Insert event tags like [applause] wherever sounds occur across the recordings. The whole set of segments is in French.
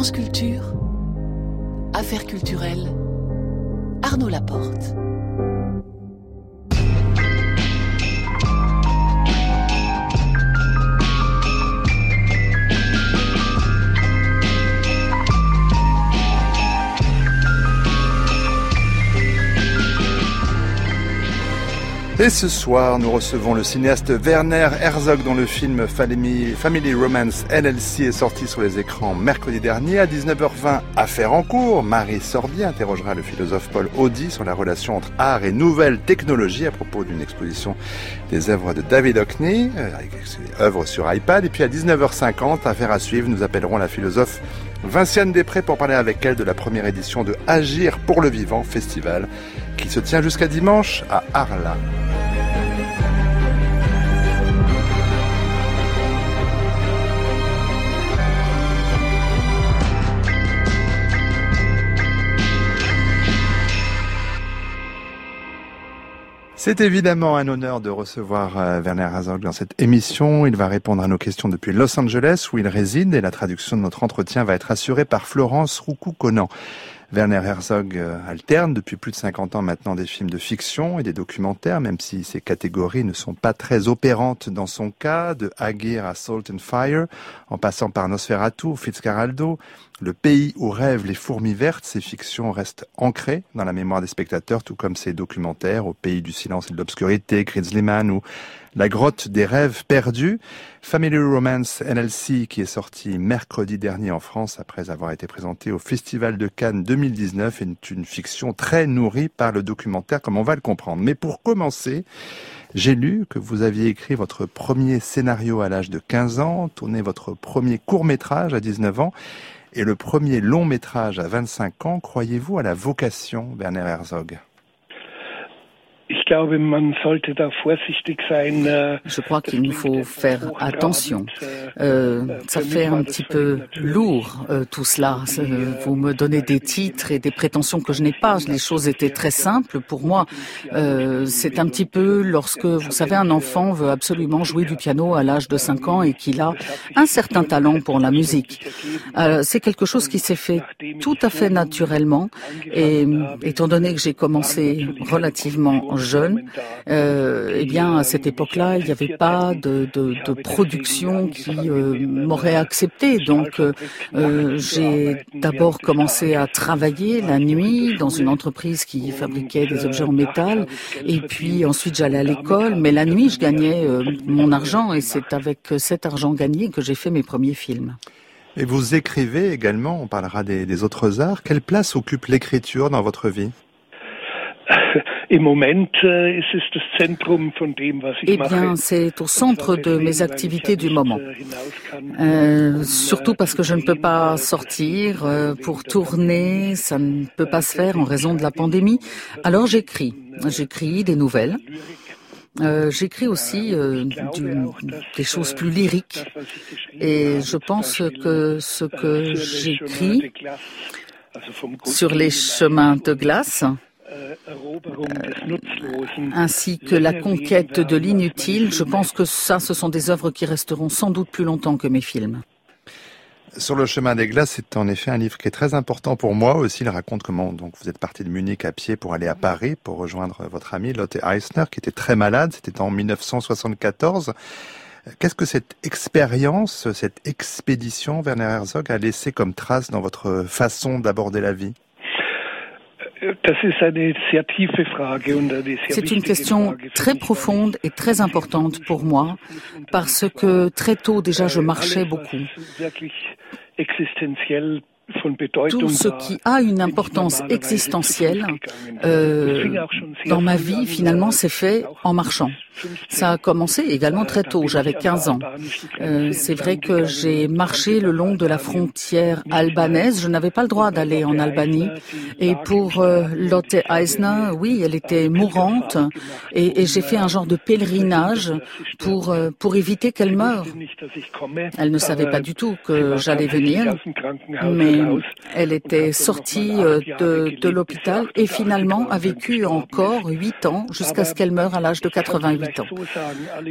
France Affaires culturelles, Arnaud Laporte. Et ce soir, nous recevons le cinéaste Werner Herzog dont le film Family Romance LLC est sorti sur les écrans mercredi dernier à 19h20. Affaire en cours, Marie Sorbier interrogera le philosophe Paul Audi sur la relation entre art et nouvelles technologies à propos d'une exposition des œuvres de David Hockney, euh, œuvres sur iPad. Et puis à 19h50, affaire à suivre, nous appellerons la philosophe Vinciane Després pour parler avec elle de la première édition de Agir pour le vivant festival qui se tient jusqu'à dimanche à Arles. C'est évidemment un honneur de recevoir euh, Werner Herzog dans cette émission. Il va répondre à nos questions depuis Los Angeles où il réside et la traduction de notre entretien va être assurée par Florence Roucou-Conan. Werner Herzog euh, alterne depuis plus de 50 ans maintenant des films de fiction et des documentaires, même si ces catégories ne sont pas très opérantes dans son cas, de Agir à Salt and Fire, en passant par Nosferatu, Fitzcarraldo, le pays où rêvent les fourmis vertes, ces fictions restent ancrées dans la mémoire des spectateurs, tout comme ces documentaires au pays du silence et de l'obscurité, Grizzlyman ou La grotte des rêves perdus. Family Romance NLC, qui est sorti mercredi dernier en France après avoir été présenté au Festival de Cannes 2019, est une fiction très nourrie par le documentaire, comme on va le comprendre. Mais pour commencer, j'ai lu que vous aviez écrit votre premier scénario à l'âge de 15 ans, tourné votre premier court métrage à 19 ans, et le premier long métrage à 25 ans, croyez-vous à la vocation, Werner Herzog? Äh, Je crois qu'il nous faut faire attention. Äh, euh, ça fait un petit peu lourd euh, tout cela. Vous me donnez des titres et des prétentions que je n'ai pas. Les choses étaient très simples pour moi. Euh, c'est un petit peu lorsque, vous savez, un enfant veut absolument jouer du piano à l'âge de 5 ans et qu'il a un certain talent pour la musique. Euh, c'est quelque chose qui s'est fait tout à fait naturellement et étant donné que j'ai commencé relativement jeune, euh, eh bien à cette époque-là, il n'y avait pas de, production qui euh, m'aurait accepté. Donc euh, j'ai d'abord commencé à travailler la nuit dans une entreprise qui fabriquait des objets en métal, et puis ensuite j'allais à l'école. Mais la nuit, je gagnais mon argent, et c'est avec cet argent gagné que j'ai fait mes premiers films. Et vous écrivez également, on parlera des autres arts. Quelle place occupe l'écriture dans votre vie? Eh bien, c'est au centre de mes activités du moment. Äh, euh, surtout parce que je ne peux pas sortir euh, pour tourner, ça ne peut pas se faire en raison de la pandémie. Alors j'écris. J'écris des nouvelles. Euh, j'écris aussi euh, du, des choses plus lyriques et je pense que ce que j'écris sur les chemins de glace ainsi que la conquête de l'inutile. Je pense que ça, ce sont des œuvres qui resteront sans doute plus longtemps que mes films. Sur le chemin des glaces, c'est en effet un livre qui est très important pour moi aussi. Il raconte comment donc vous êtes parti de Munich à pied pour aller à Paris pour rejoindre votre ami Lotte Eisner qui était très malade. C'était en 1974. Qu'est-ce que cette expérience, cette expédition, Werner Herzog, a laissé comme trace dans votre façon d'aborder la vie? C'est une question très profonde et très importante pour moi parce que très tôt déjà je marchais beaucoup. Tout ce qui a une importance existentielle euh, dans ma vie, finalement, s'est fait en marchant. Ça a commencé également très tôt, j'avais 15 ans. Euh, c'est vrai que j'ai marché le long de la frontière albanaise. Je n'avais pas le droit d'aller en Albanie. Et pour euh, Lotte Eisner, oui, elle était mourante. Et, et j'ai fait un genre de pèlerinage pour, euh, pour éviter qu'elle meure. Elle ne savait pas du tout que j'allais venir. Mais elle était sortie euh, de, de l'hôpital et finalement a vécu encore huit ans jusqu'à ce qu'elle meure à l'âge de 88 8 ans.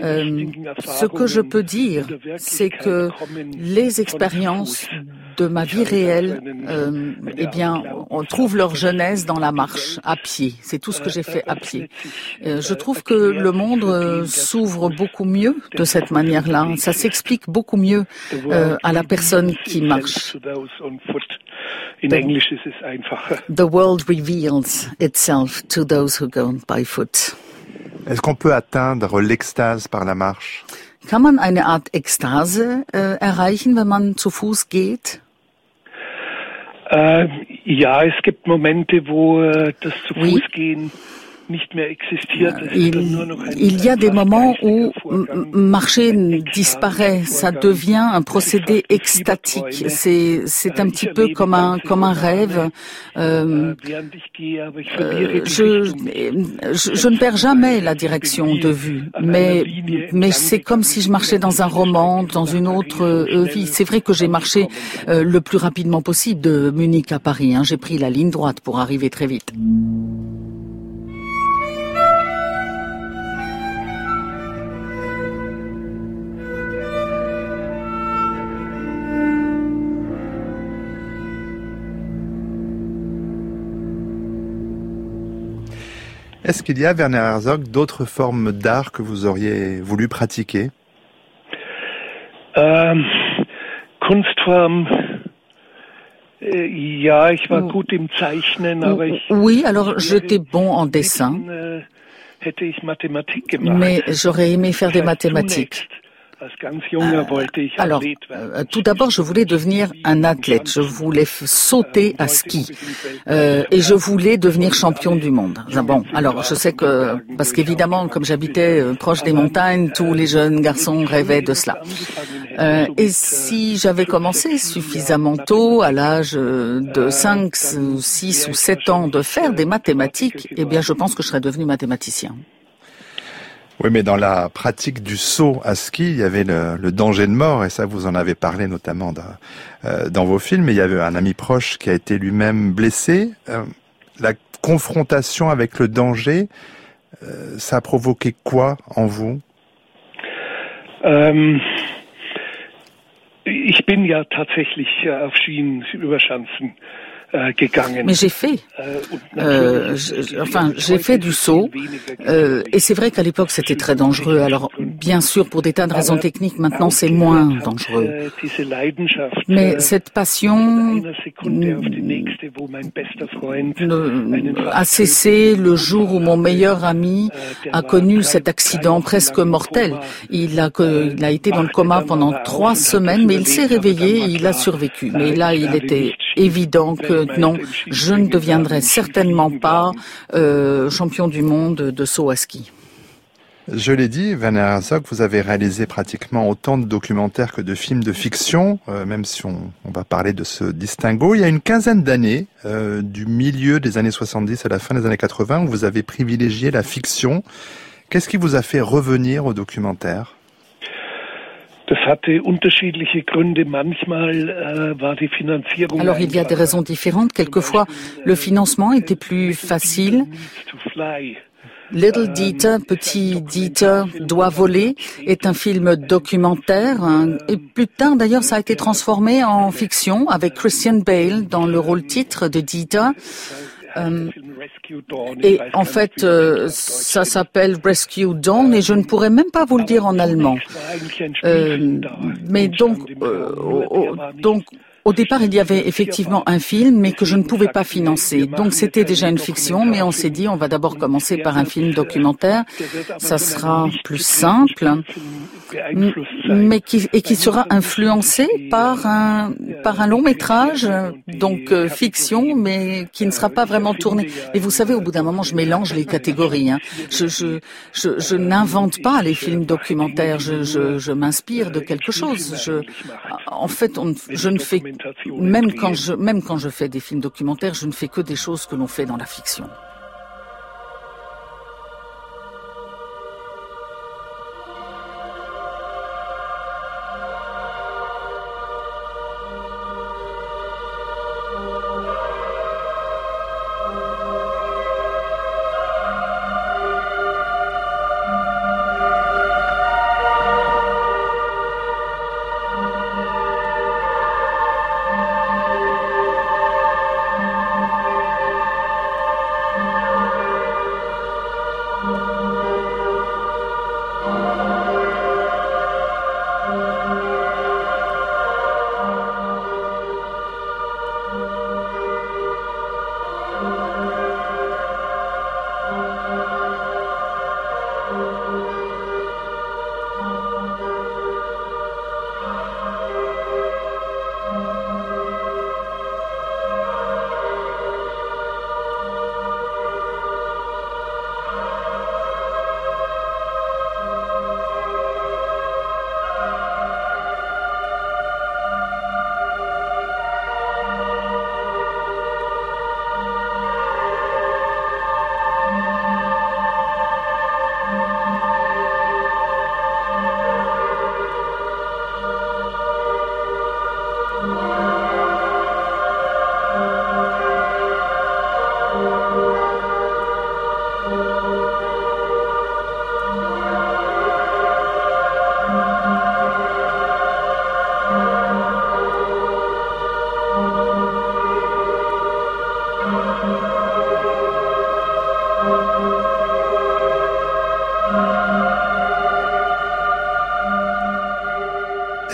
Euh, ce que je peux dire, c'est que les expériences de ma vie réelle, euh, eh bien, on trouve leur jeunesse dans la marche, à pied. C'est tout ce que j'ai fait à pied. Euh, je trouve que le monde euh, s'ouvre beaucoup mieux de cette manière-là. Ça s'explique beaucoup mieux euh, à la personne qui marche. The world reveals itself to those who go by foot. Est-ce qu'on peut atteindre l'extase par la marche? Kann man eine Art Ekstase äh, erreichen, wenn man zu Fuß geht? Äh, ja, es gibt Momente, wo äh, das zu Fuß gehen Il, y a des moments où marcher disparaît, ça devient un procédé extatique. C'est c'est un petit peu comme un comme un rêve. Euh, euh, je, je, ne perds jamais la direction de vue, mais mais c'est comme si je marchais dans un roman, dans une autre euh, vie. C'est vrai que j'ai marché le plus rapidement possible de Munich à Paris. Hein. J'ai pris la ligne droite pour arriver très vite. Est-ce qu'il y a, Werner Herzog, d'autres formes d'art que vous auriez voulu pratiquer? Ähm, Kunstform. Ja, ich war gut im Zeichnen, aber ich. Oui, alors j'étais bon en dessin. Äh. Mais j'aurais aimé faire des mathématiques. Alors, euh, tout d'abord, je voulais devenir un athlète. Je voulais sauter à ski euh, et je voulais devenir champion du monde. Bon, alors je sais que parce qu'évidemment, comme j'habitais euh, proche des montagnes, tous les jeunes garçons rêvaient de cela. et si j'avais commencé suffisamment tôt, à l'âge de 5, 6 ou 7 ans, de faire des mathématiques, eh bien, je pense que je serais devenu mathématicien. Oui, mais dans la pratique du saut à ski, il y avait le, danger de mort, et ça, vous en avez parlé notamment dans, euh, dans vos films. il y avait un ami proche qui a été lui-même blessé. Euh, la confrontation avec le danger, euh, ça a provoqué quoi en vous? Ähm, Ich bin ja tatsächlich auf Schienen über Schanzen Mais j'ai fait, euh, enfin j'ai fait du saut, euh, et c'est vrai qu'à l'époque c'était très dangereux. Alors bien sûr pour des tas de raisons techniques, maintenant c'est moins dangereux. Mais cette passion a cessé le jour où mon meilleur ami a connu cet accident presque mortel. Il a, il a été dans le coma pendant trois semaines, mais il s'est réveillé et il a survécu. Mais là, il était évident que non, je ne deviendrai certainement pas euh, champion du monde de saut à ski. Je l'ai dit, Werner Herzog, vous avez réalisé pratiquement autant de documentaires que de films de fiction, euh, même si on, va parler de ce distinguo. Il y a une quinzaine d'années, euh, du milieu des années 70 à la fin des années 80, où vous avez privilégié la fiction. Qu'est-ce qui vous a fait revenir au documentaire? Äh, Alors il y a des raisons différentes. Quelquefois, le financement était plus facile. Little Dieter, Petit Dieter doit voler est un film documentaire hein, et plus tard d'ailleurs ça a été transformé en fiction avec Christian Bale dans le rôle titre de Dieter. Euh, et en fait, euh, ça s'appelle Rescue Dawn et je ne pourrais même pas vous le dire en allemand. Euh, mais donc, donc au départ, il y avait effectivement un film, mais que je ne pouvais pas financer. Donc c'était déjà une fiction, mais on s'est dit, on va d'abord commencer par un film documentaire. Ça sera plus simple, mais qui, et qui sera influencé par un, par un long métrage, donc euh, fiction, mais qui ne sera pas vraiment tourné. Et vous savez, au bout d'un moment, je mélange les catégories. Hein. Je, je, je, je n'invente pas les films documentaires. Je, m'inspire de quelque chose. En fait, je ne fais même quand je, même quand je fais des films documentaires, je ne fais que des choses que l'on fait dans la fiction.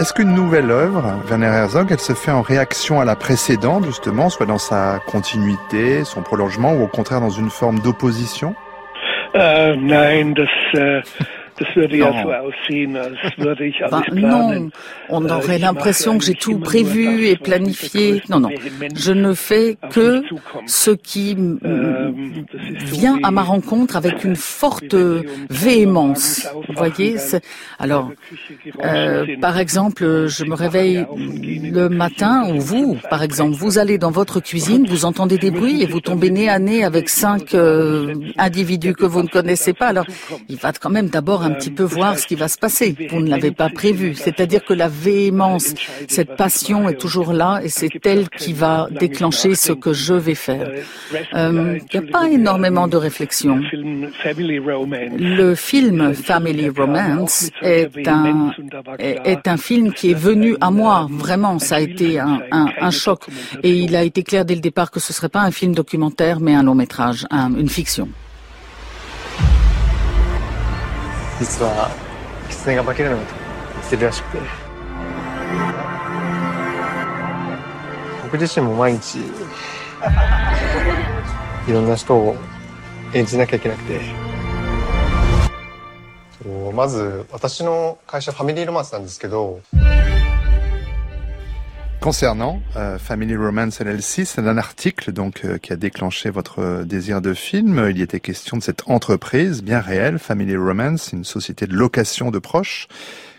Est-ce qu'une nouvelle œuvre, Werner Herzog, elle se fait en réaction à la précédente, justement, soit dans sa continuité, son prolongement, ou au contraire dans une forme d'opposition? Nein, das, äh, das würde ja Non. so aussehen, als würde ich Ben, alles planen. non, on aurait l'impression que j'ai tout prévu et planifié. Non, non, je ne fais que ce qui Ähm, vient à ma rencontre avec une forte véhémence. Vous voyez Alors, euh, par exemple, je me réveille le matin, ou vous, par exemple, vous allez dans votre cuisine, vous entendez des bruits et vous tombez nez à nez avec cinq euh, individus que vous ne connaissez pas. Alors, il va quand même d'abord un petit peu voir ce qui va se passer. Vous ne l'avez pas prévu. C'est-à-dire que la véhémence, cette passion est toujours là et c'est elle qui va déclencher ce que je vais faire. Euh, Il n'y a pas énormément de réflexion. Le film Family Romance est un, est un film qui est venu à moi, vraiment, ça a été un, un, un choc. Et il a été clair dès le départ que ce serait pas un film documentaire, mais un long métrage, un- une fiction. まず私の会社ファミリーロマンスなんですけど Concernant euh, Family Romance LLC, c'est un article donc euh, qui a déclenché votre euh, désir de film. Il y était question de cette entreprise bien réelle, Family Romance, une société de location de proches,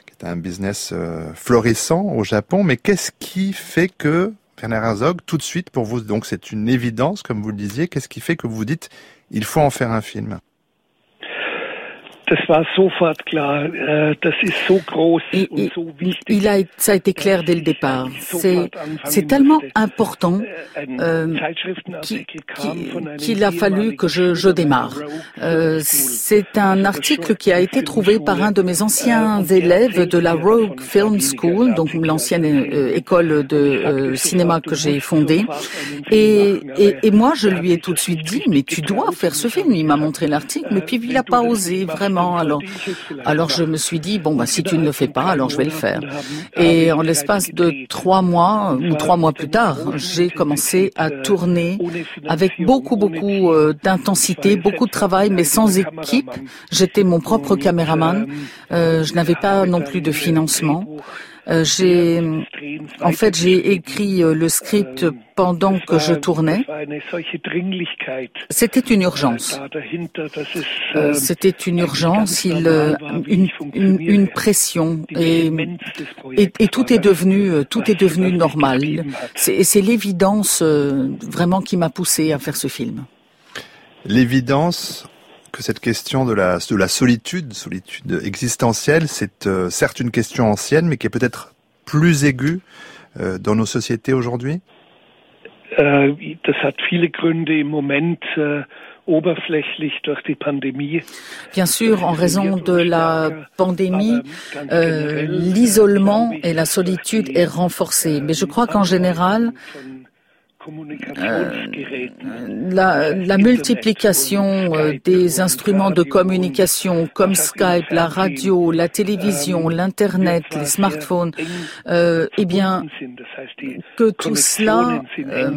qui est un business euh, florissant au Japon. Mais qu'est-ce qui fait que Werner Herzog, tout de suite pour vous, donc c'est une évidence, comme vous le disiez, qu'est-ce qui fait que vous vous dites, il faut en faire un film Das war sofort klar. Äh, Das ist so groß Et- et- so wichtig. il a, ça a été clair dès le départ. C'est, c'est tellement important euh, qui- qui- qu'il a fallu que je, je démarre. Euh, c'est un article qui a été trouvé par un de mes anciens élèves de la Rogue Film School, donc l'ancienne euh, école de euh, cinéma que j'ai fondée. Et, et, et moi, je lui ai tout de suite dit, mais tu dois faire ce film. Il m'a montré l'article, mais puis il n'a pas osé vraiment. Alors, alors je me suis dit, bon, bah, si tu ne le fais pas, alors je vais le faire. Et en l'espace de trois mois, ou trois mois plus tard, j'ai commencé à tourner avec beaucoup, beaucoup euh, d'intensité, beaucoup de travail, mais sans équipe. J'étais mon propre caméraman. Euh, je n'avais pas non plus de financement. Euh, j'ai, en fait, j'ai écrit euh, le script pendant que je tournais. C'était une urgence. Euh, C'était une urgence, une, pression et, tout est devenu tout est devenu normal. C'est c'est l'évidence vraiment qui m'a poussé à faire ce film. L'évidence que cette question de la, de la solitude, solitude existentielle, c'est euh, certes une question ancienne, mais qui est peut-être plus aiguë euh, dans nos sociétés aujourd'hui? Äh, Das hat viele Gründe im Moment äh. Bien sûr, en raison de la pandémie, euh, l'isolement et la solitude est renforcé. Mais je crois qu'en général, la, la, multiplication euh, des instruments de communication comme Skype, la radio, la télévision, l'Internet, les smartphones, euh, eh bien, que tout cela euh,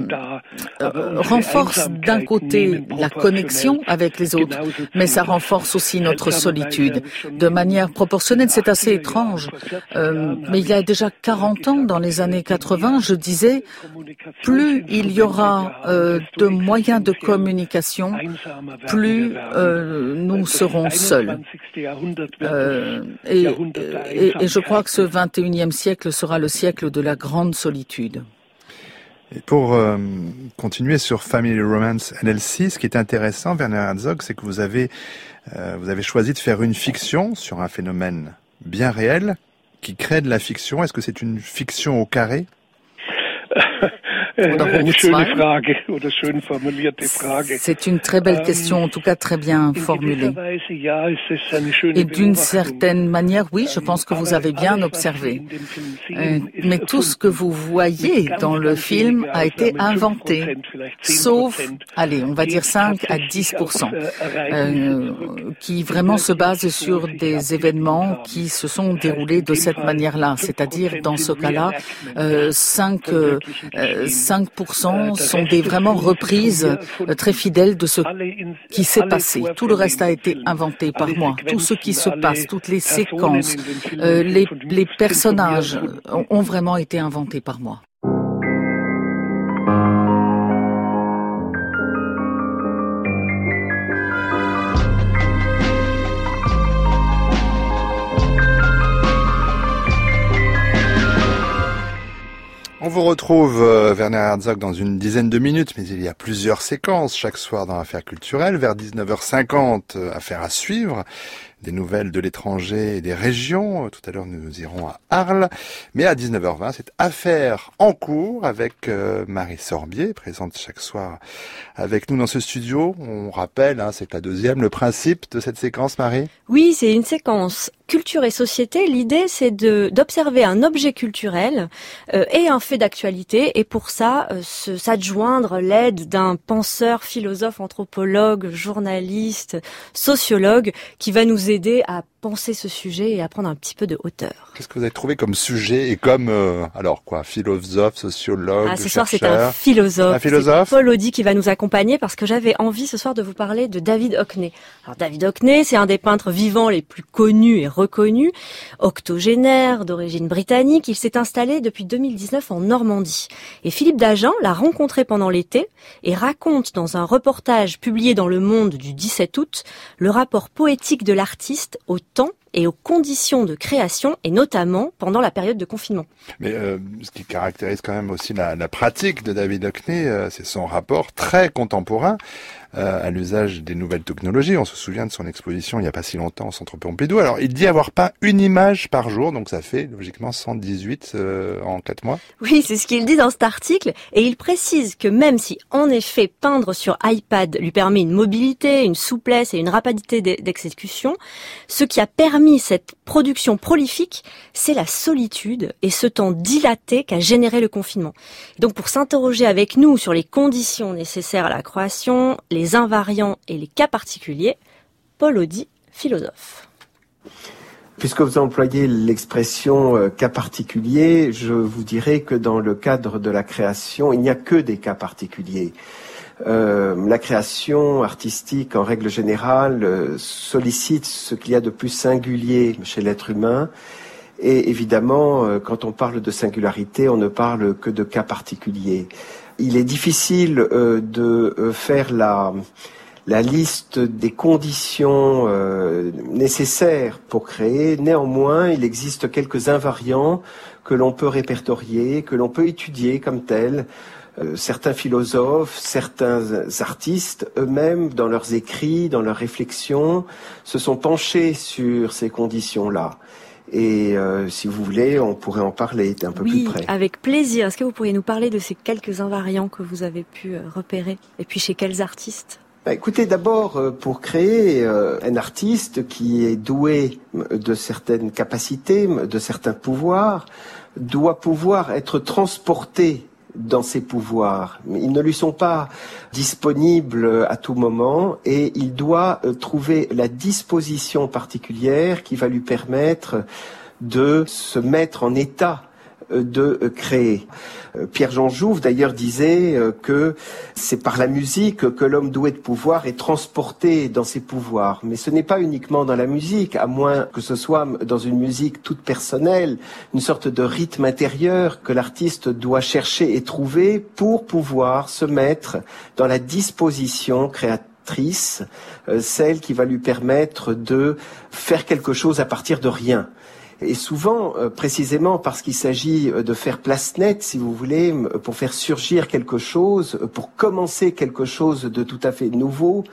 renforce d'un côté la connexion avec les autres, mais ça renforce aussi notre solitude. De manière proportionnelle, c'est assez étrange, mais il y a déjà 40 ans, dans les années 80, je disais, plus il y aura euh, de moyens de communication, plus euh, nous serons seuls. Euh, et, je crois que ce 21e siècle sera le siècle de la grande solitude. Et pour continuer sur Family Romance NLC, ce qui est intéressant, Werner Herzog, c'est que vous avez choisi de faire une fiction sur un phénomène bien réel qui crée de la fiction. Est-ce que c'est une fiction au carré? [laughs] C'est une très belle question, en tout cas très bien formulée. Et d'une certaine manière, oui, je pense que vous avez bien observé. Euh, mais tout ce que vous voyez dans le film a été inventé, sauf, allez, on va dire 5 à 10% euh, qui vraiment se basent sur des événements qui se sont déroulés de cette manière-là. C'est-à-dire, dans ce cas-là, euh, 5, 5% sont des vraiment reprises euh, très fidèles de ce qui s'est passé. Tout le reste a été inventé par moi. Tout ce qui se passe, toutes les séquences, euh, les, les personnages ont vraiment été inventés par moi. On vous retrouve, euh, Werner Herzog, dans une dizaine de minutes, mais il y a plusieurs séquences chaque soir dans Affaires culturelles. Vers 19h50, euh, Affaires à suivre des nouvelles de l'étranger et des régions. Tout à l'heure, nous irons à Arles. Mais à 19h20, c'est Affaire en cours avec euh, Marie Sorbier, présente chaque soir avec nous dans ce studio. On rappelle, hein, c'est la deuxième, le principe de cette séquence, Marie? Oui, c'est une séquence culture et société. L'idée, c'est d'observer un objet culturel euh, et un fait d'actualité, et pour ça, euh, s'adjoindre l'aide d'un penseur, philosophe, anthropologue, journaliste, sociologue, qui va nous aider à penser ce sujet et à prendre un petit peu de hauteur. Qu'est-ce que vous avez trouvé comme sujet et comme euh, alors quoi philosophe, sociologue, ah, ce soir c'est un philosophe. Un philosophe? Paul Audi qui va nous accompagner parce que j'avais envie ce soir de vous parler de David Hockney. Alors David Hockney, c'est un des peintres vivants les plus connus et reconnus, octogénaire d'origine britannique. Il s'est installé depuis 2019 en Normandie. Et Philippe Dagen l'a rencontré pendant l'été et raconte dans un reportage publié dans Le Monde du 17 août le rapport poétique de l'artiste au et aux conditions de création, et notamment pendant la période de confinement. Mais euh, ce qui caractérise quand même aussi la, pratique de David Hockney, euh, c'est son rapport très contemporain euh, à l'usage des nouvelles technologies. On se souvient de son exposition il n'y a pas si longtemps au Centre Pompidou. Alors, il dit avoir peint une image par jour, donc ça fait logiquement 118 euh, en 4 mois. Oui, c'est ce qu'il dit dans cet article, et il précise que même si en effet peindre sur iPad lui permet une mobilité, une souplesse et une rapidité d'exécution, ce qui a permis cette production prolifique, c'est la solitude et ce temps dilaté qu'a généré le confinement. donc pour s'interroger avec nous sur les conditions nécessaires à la création, les invariants et les cas particuliers, Paul Audi, philosophe. Puisque vous employez l'expression euh, cas particulier, je vous dirais que dans le cadre de la création, il n'y a que des cas particuliers. Euh, la création artistique, en règle générale, euh, sollicite ce qu'il y a de plus singulier chez l'être humain. Et évidemment, quand on parle de singularité, on ne parle que de cas particuliers il est difficile euh, de euh, faire la, liste des conditions euh, nécessaires pour créer. Néanmoins, il existe quelques invariants que l'on peut répertorier, que l'on peut étudier comme tels. certains philosophes, certains artistes eux-mêmes, dans leurs écrits, dans leurs réflexions, se sont penchés sur ces conditions-là. Et euh, si vous voulez, on pourrait en parler un peu plus près. Avec plaisir. Est-ce que vous pourriez nous parler de ces quelques invariants que vous avez pu euh, repérer Et puis chez quels artistes? Bah, Écoutez, d'abord, euh, pour créer un artiste qui est doué de certaines capacités, de certains pouvoirs, doit pouvoir être transporté dans ses pouvoirs. Ils ne lui sont pas disponibles à tout moment et il doit euh, trouver la disposition particulière qui va lui permettre de se mettre en état de créer. Euh, Pierre-Jean Jouve d'ailleurs disait euh, que c'est par la musique que l'homme doué de pouvoir est transporté dans ses pouvoirs. Mais ce n'est pas uniquement dans la musique, à moins que ce soit dans une musique toute personnelle, une sorte de rythme intérieur que l'artiste doit chercher et trouver pour pouvoir se mettre dans la disposition créatrice, euh, celle qui va lui permettre de faire quelque chose à partir de rien. Et souvent, euh, précisément parce qu'il s'agit euh, de faire place nette, si vous voulez, pour faire surgir quelque chose, euh, pour commencer quelque chose de tout à fait nouveau,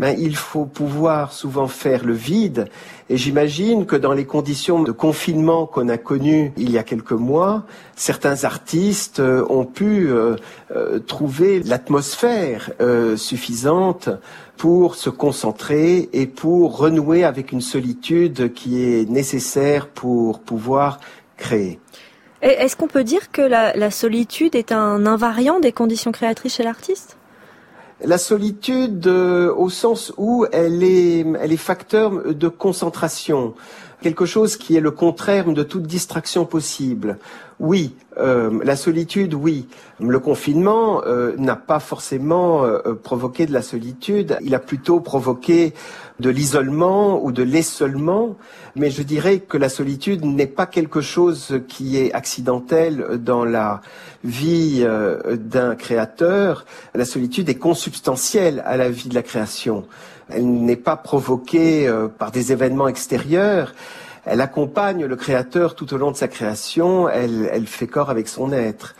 ben, il faut pouvoir souvent faire le vide. Et j'imagine que dans les conditions de confinement qu'on a connues il y a quelques mois, certains artistes ont pu trouver l'atmosphère suffisante pour se concentrer et pour renouer avec une solitude qui est nécessaire pour pouvoir créer. Est-ce qu'on peut dire que la, solitude est un invariant des conditions créatrices chez l'artiste? La solitude euh, au sens où elle est, elle est facteur de concentration, quelque chose qui est le contraire de toute distraction possible. Oui, euh, la solitude, oui. Le confinement euh, n'a pas forcément euh, provoqué de la solitude, il a plutôt provoqué de l'isolement ou de l'essolement, mais je dirais que la solitude n'est pas quelque chose qui est accidentel dans la vie d'un créateur. La solitude est consubstantielle à la vie de la création. Elle n'est pas provoquée par des événements extérieurs, elle accompagne le créateur tout au long de sa création, elle, elle fait corps avec son être.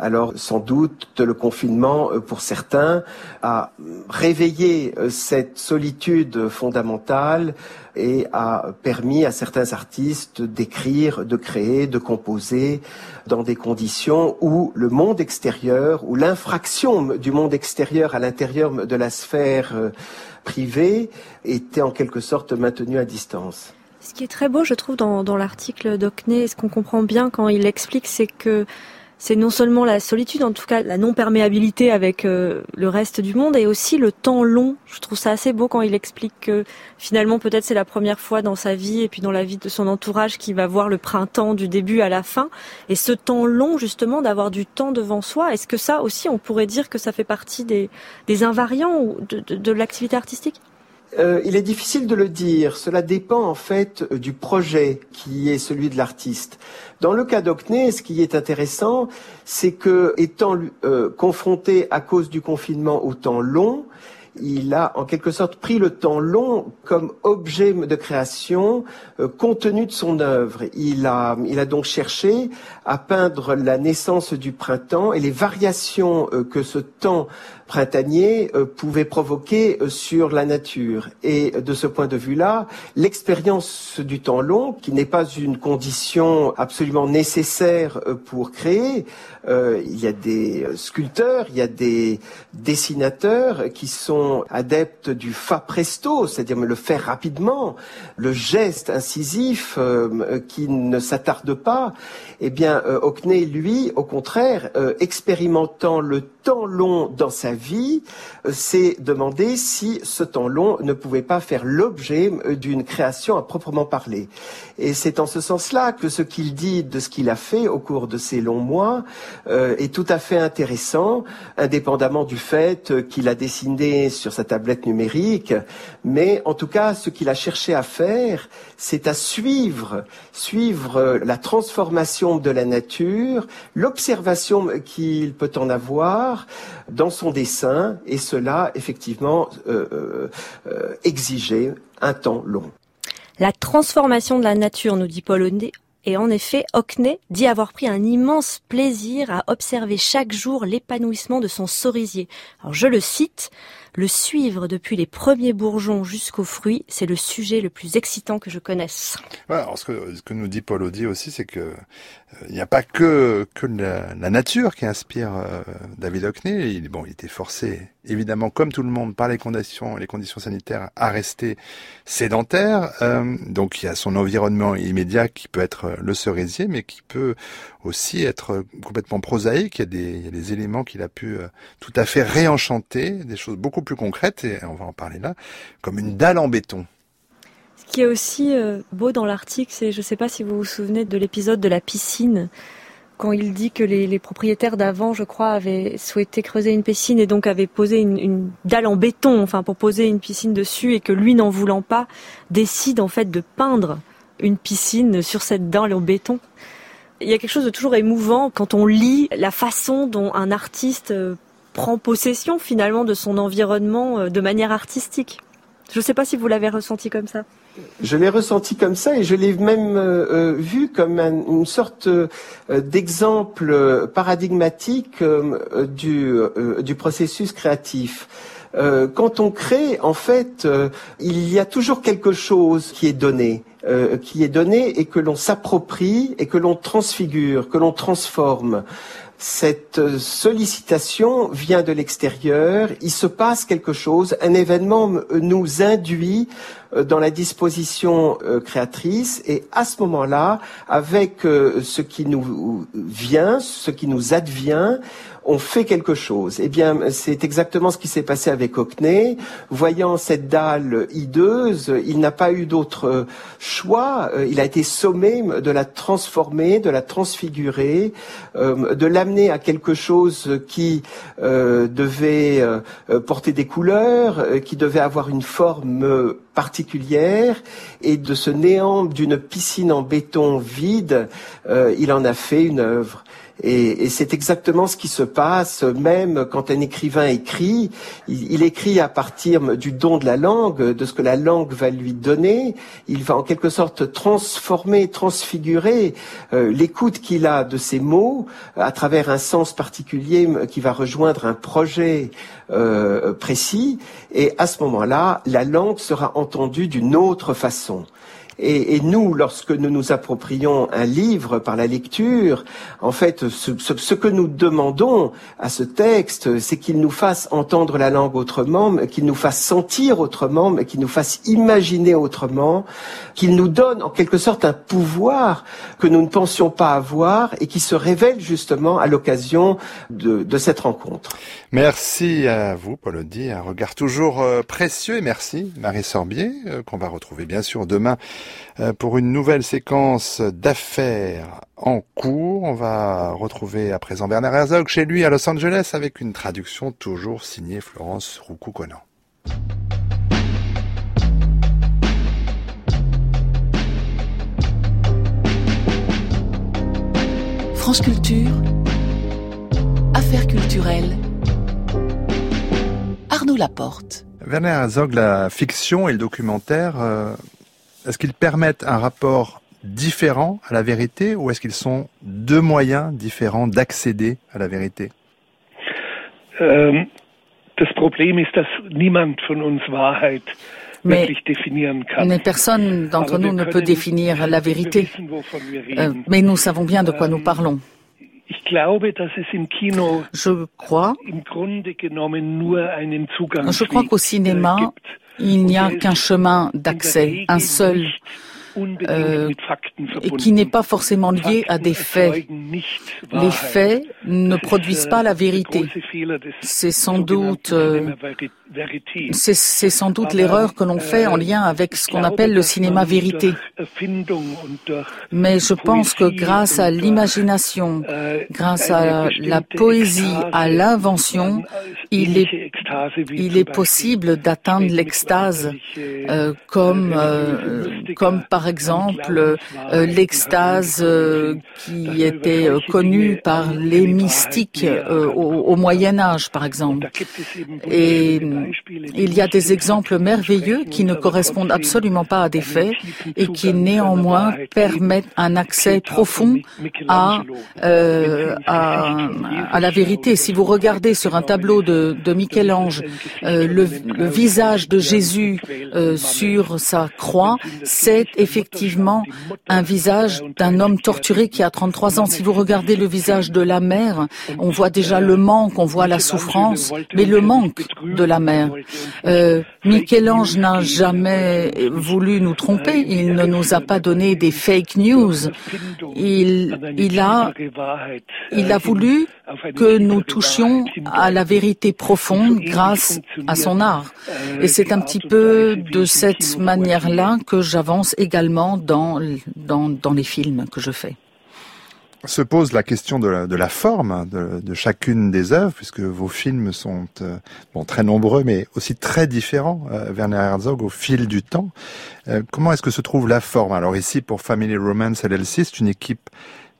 Alors sans doute le confinement, euh, pour certains, a réveillé euh, cette solitude fondamentale et a permis à certains artistes d'écrire, de créer, de composer dans des conditions où le monde extérieur, ou l'infraction du monde extérieur à l'intérieur de la sphère privée était en quelque sorte maintenue à distance. Ce qui est très beau, je trouve, dans, dans l'article d'Ocné, ce qu'on comprend bien quand il explique, c'est que c'est non seulement la solitude, en tout cas la non-perméabilité avec euh, le reste du monde, et aussi le temps long. Je trouve ça assez beau quand il explique que finalement peut-être c'est la première fois dans sa vie et puis dans la vie de son entourage qu'il va voir le printemps du début à la fin. Et ce temps long, justement, d'avoir du temps devant soi, est-ce que ça aussi, on pourrait dire que ça fait partie des, des invariants de, de, de l'activité artistique? Euh, il est difficile de le dire. Cela dépend en fait euh, du projet qui est celui de l'artiste. Dans le cas d'Ocné, ce qui est intéressant, c'est que étant euh, confronté à cause du confinement au temps long, il a en quelque sorte pris le temps long comme objet de création euh, compte tenu de son œuvre. Il a, donc cherché à peindre la naissance du printemps et les variations que ce temps printanier euh, pouvait provoquer sur la nature. Et de ce point de vue-là, l'expérience du temps long, qui n'est pas une condition absolument nécessaire pour créer, il y a des sculpteurs, il y a des dessinateurs qui sont adeptes du fa presto, c'est-à-dire le faire rapidement, le geste incisif euh, qui ne s'attarde pas, eh bien, euh, lui, au contraire, euh, expérimentant le temps long dans sa vie, s'est demandé si ce temps long ne pouvait pas faire l'objet d'une création à proprement parler. Et c'est en ce sens-là que ce qu'il dit de ce qu'il a fait au cours de ces longs mois est tout à fait intéressant, indépendamment du fait qu'il a dessiné sur sa tablette numérique, mais en tout cas, ce qu'il a cherché à faire, c'est à suivre, suivre la transformation de la nature, l'observation qu'il peut en avoir dans son dessin, et cela, effectivement, euh, euh, euh exigeait un temps long. La transformation de la nature, nous dit Paul et en effet, Hockney dit avoir pris un immense plaisir à observer chaque jour l'épanouissement de son cerisier. Alors je le cite, Le suivre depuis les premiers bourgeons jusqu'aux fruits, c'est le sujet le plus excitant que je connaisse. ce, que, nous dit Paul Audi aussi, c'est que il n'y a pas que, la, nature qui inspire euh, David Hockney. Il, bon, était forcé, évidemment, comme tout le monde, par les conditions, les conditions sanitaires, à rester sédentaire. Euh, donc il y a son environnement immédiat qui peut être le cerisier, mais qui peut aussi être complètement prosaïque. Il y a des, éléments qu'il a pu euh, tout à fait réenchanter, des choses beaucoup plus concrètes, et on va en parler là, comme une dalle en béton. Ce qui est aussi euh, beau dans l'article, c'est, je ne sais pas si vous vous souvenez de l'épisode de la piscine, quand il dit que les, propriétaires d'avant, je crois, avaient souhaité creuser une piscine et donc avaient posé une, dalle en béton, enfin pour poser une piscine dessus, et que lui, n'en voulant pas, décide en fait de peindre une piscine sur cette dalle en béton. Il y a quelque chose de toujours émouvant quand on lit la façon dont un artiste euh, prend possession finalement de son environnement euh, de manière artistique. Je ne sais pas si vous l'avez ressenti comme ça. Je l'ai ressenti comme ça et je l'ai même euh, vu comme une sorte d'exemple paradigmatique du, processus créatif. quand on crée, en fait, il y a toujours quelque chose qui est donné, qui est donné et que l'on s'approprie et que l'on transfigure, que l'on transforme. Cette sollicitation vient de l'extérieur, il se passe quelque chose, un événement nous induit euh, dans la disposition euh, créatrice et à ce moment-là, avec euh, ce qui nous vient, ce qui nous advient, on fait quelque chose. Eh bien, c'est exactement ce qui s'est passé avec Hockney. Voyant cette dalle hideuse, il n'a pas eu d'autre choix. Il a été sommé de la transformer, de la transfigurer, de l'amener à quelque chose qui devait porter des couleurs, qui devait avoir une forme particulière et de ce néant d'une piscine en béton vide, euh, il en a fait une œuvre. Et, c'est exactement ce qui se passe, même quand un écrivain écrit, il, écrit à partir du don de la langue, de ce que la langue va lui donner. Il va en quelque sorte transformer, transfigurer euh, l'écoute qu'il a de ces mots à travers un sens particulier qui va rejoindre un projet euh, précis. Et à ce moment-là, la langue sera entendue d'une autre façon. Et, nous, lorsque nous nous approprions un livre par la lecture, en fait, ce, que nous demandons à ce texte, c'est qu'il nous fasse entendre la langue autrement, qu'il nous fasse sentir autrement, qu'il nous fasse imaginer autrement, qu'il nous donne en quelque sorte un pouvoir que nous ne pensions pas avoir et qui se révèle justement à l'occasion de, cette rencontre. Merci à vous, Paul Audi. Un regard toujours euh, précieux et merci, Marie Sorbier, euh, qu'on va retrouver bien sûr demain pour une nouvelle séquence d'affaires en cours. On va retrouver à présent Bernard Herzog chez lui à Los Angeles avec une traduction toujours signée Florence Roucou-Conan. France Culture, Affaires culturelles, Arnaud Laporte. Werner Herzog, la fiction et le documentaire euh, est-ce qu'ils permettent un rapport différent à la vérité ou est-ce qu'ils sont deux moyens différents d'accéder à la vérité? Ähm, Das Problem ist, dass niemand von uns Wahrheit mais, mais, personne d'entre nous ne peut définir la vérité. Euh, mais nous savons bien de quoi nous ähm, parlons. Je crois, je crois qu'au cinéma, il n'y a qu'un chemin d'accès, un seul euh, et qui n'est pas forcément lié à des faits. Les faits ne produisent pas la vérité. C'est sans doute, euh, c'est sans doute l'erreur que l'on fait en lien avec ce qu'on appelle le cinéma vérité. Mais je pense que grâce à l'imagination, grâce à la poésie, à l'invention, il est, il est possible d'atteindre l'extase, euh, comme, comme par exemple l'extase qui était connue par les mystiques au, Moyen Âge, par exemple. Et il y a des exemples merveilleux qui ne correspondent absolument pas à des faits et qui néanmoins permettent un accès profond à, la vérité. Si vous regardez sur un tableau de, Michel-Ange le, le, visage de Jésus sur sa croix, c'est effectivement un visage d'un homme torturé qui a 33 ans. Si vous regardez le visage de la mère, on voit déjà le manque, on voit la souffrance, mais le manque de la mère. Euh, Michel-Ange n'a jamais voulu nous tromper. Il ne nous a pas donné des fake news. Il a, il a voulu que nous touchions à la vérité profonde grâce à son art. Et c'est un petit peu de cette manière-là que j'avance également dans, dans, dans les films que je fais se pose la question de la, de la forme de, de, chacune des œuvres, puisque vos films sont euh, bon, très nombreux, mais aussi très différents, euh, Werner Herzog, au fil du temps. Euh, comment est-ce que se trouve la forme? Alors ici, pour Family Romance LLC, c'est une équipe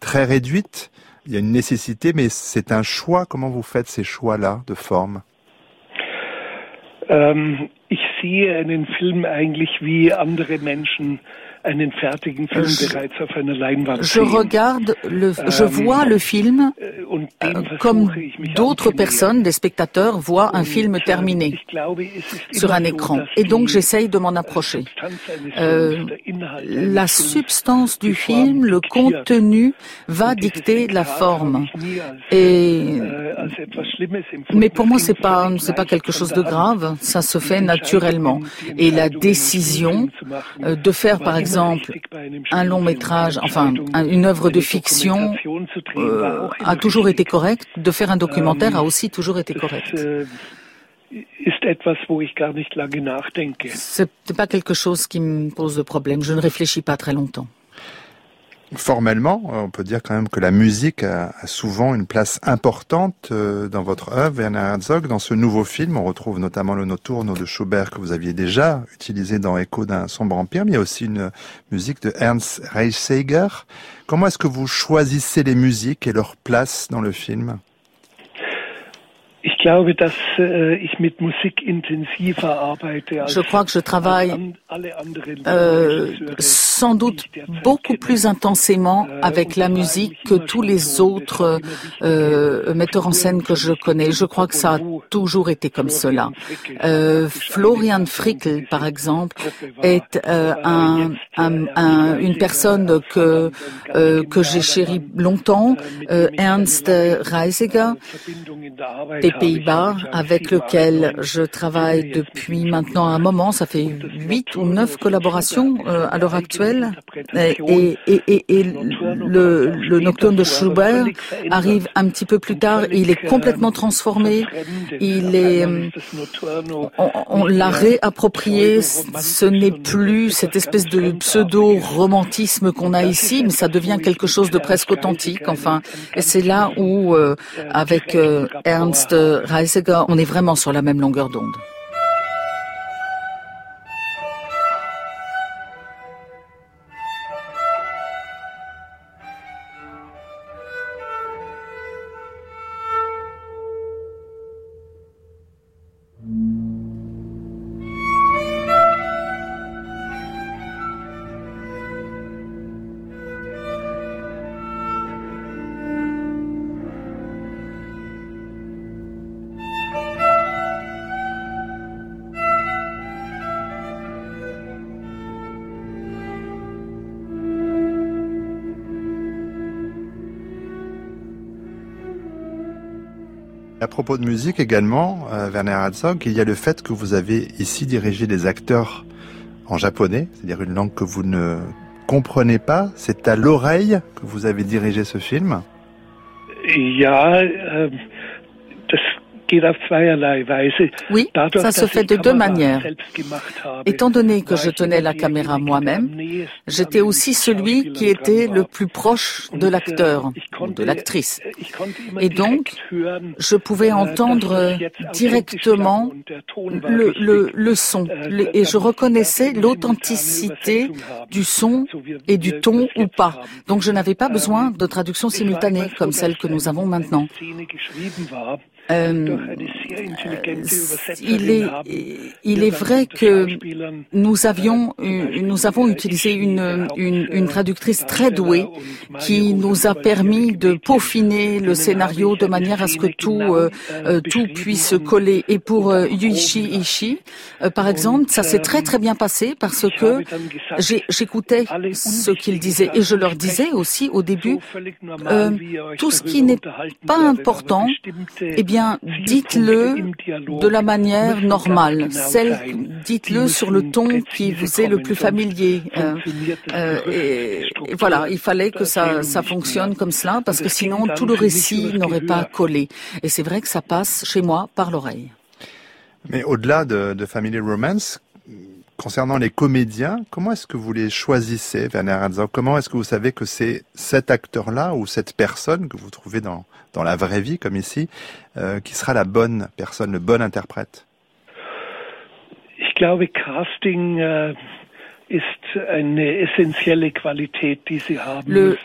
très réduite. Il y a une nécessité, mais c'est un choix. Comment vous faites ces choix-là de forme? Ähm, Ich sehe einen Film eigentlich wie andere Menschen je regarde, le, je vois le film euh, comme d'autres personnes, des spectateurs, voient un film terminé sur un écran. Et donc j'essaye de m'en approcher. Euh, la substance du film, le contenu, va dicter la forme. Et mais pour moi, c'est pas c'est pas quelque chose de grave. Ça se fait naturellement. Et la décision euh, de faire, par exemple exemple, un long métrage, enfin une œuvre de fiction euh, a toujours été correcte, de faire un documentaire a aussi toujours été correct. C'est pas quelque chose qui me pose de problème. Je ne réfléchis pas très longtemps. Formellement, on peut dire quand même que la musique a, souvent une place importante euh, dans votre œuvre, Werner Herzog. Dans ce nouveau film, on retrouve notamment le Notturno de Schubert que vous aviez déjà utilisé dans Écho d'un sombre empire, mais il y a aussi une musique de Ernst Reichseger. Comment est-ce que vous choisissez les musiques et leur place dans le film? Äh, je crois que je travaille euh, sans doute beaucoup plus intensément äh, avec la musique que tous les autres euh, metteurs en scène que je connais. Je crois que ça a toujours été comme cela. Euh, Florian Frickel, par exemple, est euh, un, un, un, une personne que euh, que j'ai chérie longtemps. Euh, Ernst Reisiger, des Pays-Bas, avec lequel je travaille depuis maintenant un moment. Ça fait huit ou neuf collaborations euh, à l'heure actuelle. Et, et, et, et le, le, Nocturne de Schubert arrive un petit peu plus tard. Il est complètement transformé. Il est, on, on l'a réapproprié. Ce n'est plus cette espèce de pseudo-romantisme qu'on a ici, mais ça devient quelque chose de presque authentique. Enfin, et c'est là où, euh, avec euh, Ernst Reisiger, on est vraiment sur la même longueur d'onde. À propos de musique également, euh, Werner Herzog, il y a le fait que vous avez ici dirigé des acteurs en japonais, c'est-à-dire une langue que vous ne comprenez pas. C'est à l'oreille que vous avez dirigé ce film. Ja, äh, das oui, ça se fait de deux manières. Étant donné que je tenais la caméra moi-même, j'étais aussi celui qui était le plus proche de l'acteur. De l'actrice. Et donc, je pouvais entendre directement le, le, le son et je reconnaissais l'authenticité du son et du ton ou pas. Donc je n'avais pas besoin de traduction simultanée comme celle que nous avons maintenant. Euh, il est, il est vrai que nous avions, nous avons utilisé une, une, une, traductrice très douée qui nous a permis de peaufiner le scénario de manière à ce que tout, euh, euh, tout puisse coller. Et pour Yuichi Ishii, par exemple, ça s'est très très bien passé parce que j'écoutais ce qu'il disait et je leur disais aussi au début, tout ce qui n'est pas important, eh bien dites-le de la manière normale. Celle, dites-le sur le ton qui vous est le plus familier. Euh, euh, et, voilà, il fallait que ça, ça fonctionne comme cela, parce que sinon tout le récit n'aurait pas collé. Et c'est vrai que ça passe chez moi par l'oreille. Mais au-delà de, de Family Romance, Concernant les comédiens, comment est-ce que vous les choisissez, Werner Herzog? Comment est-ce que vous savez que c'est cet acteur-là ou cette personne que vous trouvez dans, dans la vraie vie, comme ici, euh, qui sera la bonne personne, le bon interprète? Casting äh, ist eine essentielle Qualität, die Sie haben le,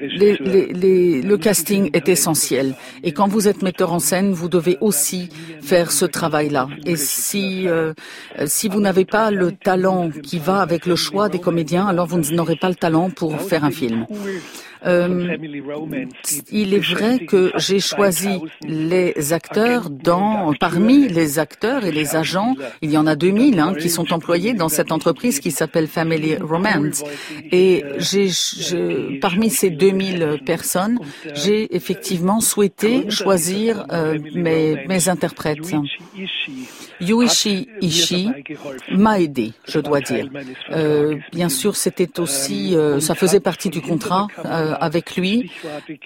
les, les, les, le casting est essentiel. Et quand vous êtes metteur en scène, vous devez aussi faire ce travail-là. Et si, euh, si vous n'avez pas le talent qui va avec le choix des comédiens, alors vous n'aurez pas le talent pour faire un film. Euh, il est vrai que j'ai choisi les acteurs dans, parmi les acteurs et les agents, il y en a 2000 hein, qui sont employés dans cette entreprise qui s'appelle Family Romance. Et j'ai, parmi ces 2000 personnes, j'ai effectivement souhaité choisir euh, mes, mes interprètes. Yuichi Ishii m'a aidé, je dois dire. Euh, bien sûr, c'était aussi, euh, ça faisait partie du contrat euh, avec lui,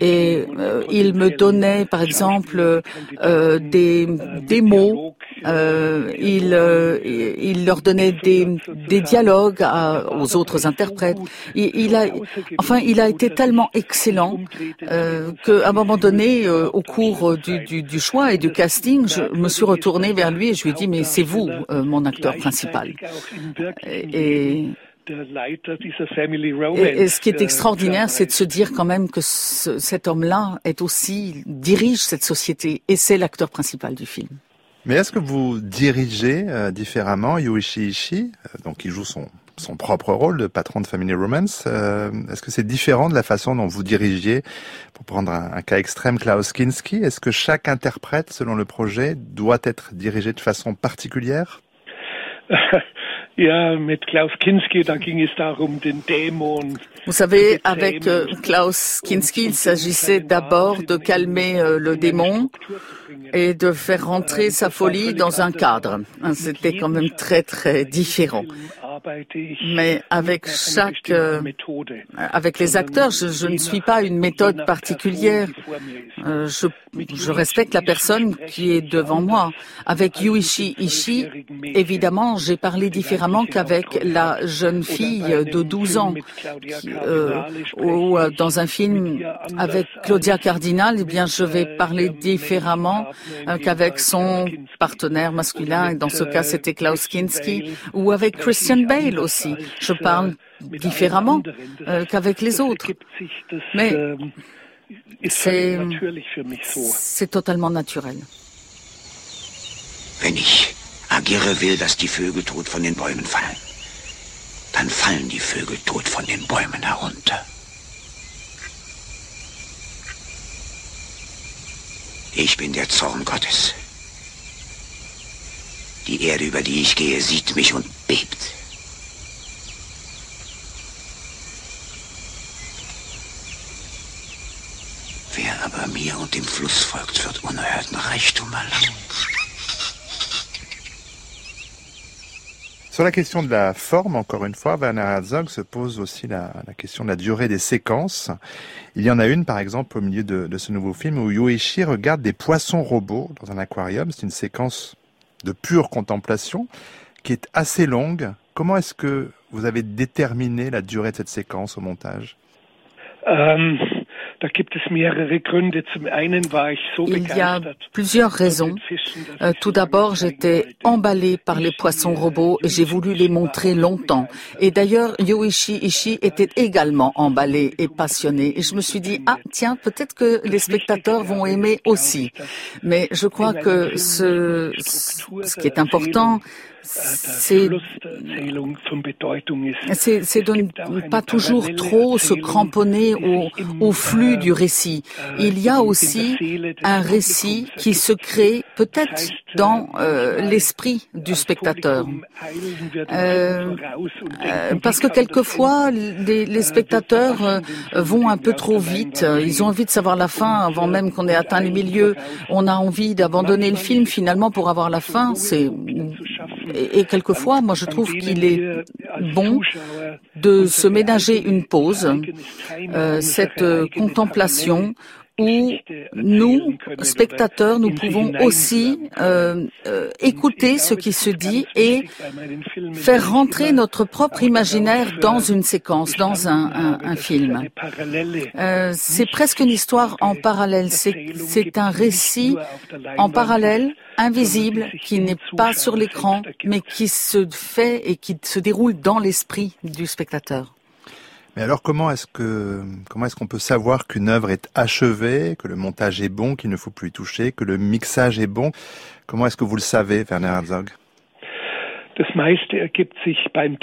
et euh, il me donnait, par exemple, euh, des, des mots. Il, il leur donnait des, des dialogues aux autres interprètes. Il, il, a, enfin, il a été tellement excellent qu'à un moment donné, au cours du, du, du, choix et du casting, je me suis retournée vers lui et je lui ai dit mais c'est vous, euh, mon acteur principal. Et, et, ce qui est extraordinaire, c'est de se dire quand même que cet homme-là est aussi dirige cette société et c'est l'acteur principal du film. Mais est-ce que vous dirigez euh, différemment Yuichi Ishii, euh, donc il joue son son propre rôle de patron de Family Romance. Euh, est-ce que c'est différent de la façon dont vous dirigiez, pour prendre un, cas extrême, Klaus Kinski? Est-ce que chaque interprète, selon le projet, doit être dirigé de façon particulière? [laughs] Vous savez, avec euh, Klaus Kinski, il s'agissait d'abord de calmer euh, le démon et de faire rentrer sa folie dans un cadre. C'était quand même très très différent. Mais avec chaque, euh, avec les acteurs, je, je, ne suis pas une méthode particulière. Euh, je, je, respecte la personne qui est devant moi. Avec Yuichi Ishii, évidemment, j'ai parlé différemment qu'avec la jeune fille de 12 ans, qui, euh, ou euh, dans un film avec Claudia Cardinal, eh bien, je vais parler différemment euh, qu'avec son partenaire masculin. Et dans ce cas, c'était Klaus Kinski, ou avec Christian Bale aussi. Je parle différemment euh, qu'avec les autres. Mais c'est, totalement naturel. Wenn ich agiere will, dass die Vögel tot von den Bäumen fallen, dann fallen die Vögel tot von den Bäumen herunter. Ich bin der Zorn Gottes. Die Erde, über die ich gehe, sieht mich und bebt. Wer aber mir und dem Fluss folgt, wird unerhörten Reichtum erlangen. Sur la question de la forme, encore une fois, Werner Herzog se pose aussi la, la, question de la durée des séquences. Il y en a une, par exemple, au milieu de, de ce nouveau film où Yoichi regarde des poissons robots dans un aquarium. C'est une séquence de pure contemplation qui est assez longue. Comment est-ce que vous avez déterminé la durée de cette séquence au montage? Il y a plusieurs raisons. Euh, tout d'abord, j'étais emballé par les poissons robots et j'ai voulu les montrer longtemps. Et d'ailleurs, Yoichi Ishii était également emballé et passionné. Et je me suis dit, ah tiens, peut-être que les spectateurs vont aimer aussi. Mais je crois que ce, ce qui est important, c'est de ne pas toujours trop se cramponner au, au, flux du récit. Il y a aussi un récit qui se crée peut-être dans euh, l'esprit du spectateur. Euh, euh, parce que quelquefois, les, les spectateurs euh, vont un peu trop vite. Ils ont envie de savoir la fin avant même qu'on ait atteint le milieu. On a envie d'abandonner le film finalement pour avoir la fin. C'est et, quelquefois, moi, je trouve qu'il est bon de se ménager une pause, euh, cette euh, contemplation où nous, spectateurs, nous pouvons aussi euh, euh, écouter ce qui se dit et faire rentrer notre propre imaginaire dans une séquence, dans un, un, un film. Euh, c'est presque une histoire en parallèle, c'est un récit en parallèle, invisible, qui n'est pas sur l'écran, mais qui se fait et qui se déroule dans l'esprit du spectateur. Mais alors comment est-ce que comment est-ce qu'on peut savoir qu'une œuvre est achevée, que le montage est bon, qu'il ne faut plus y toucher, que le mixage est bon? Comment est-ce que vous le savez, Werner Herzog? Das meiste ergibt sich beim.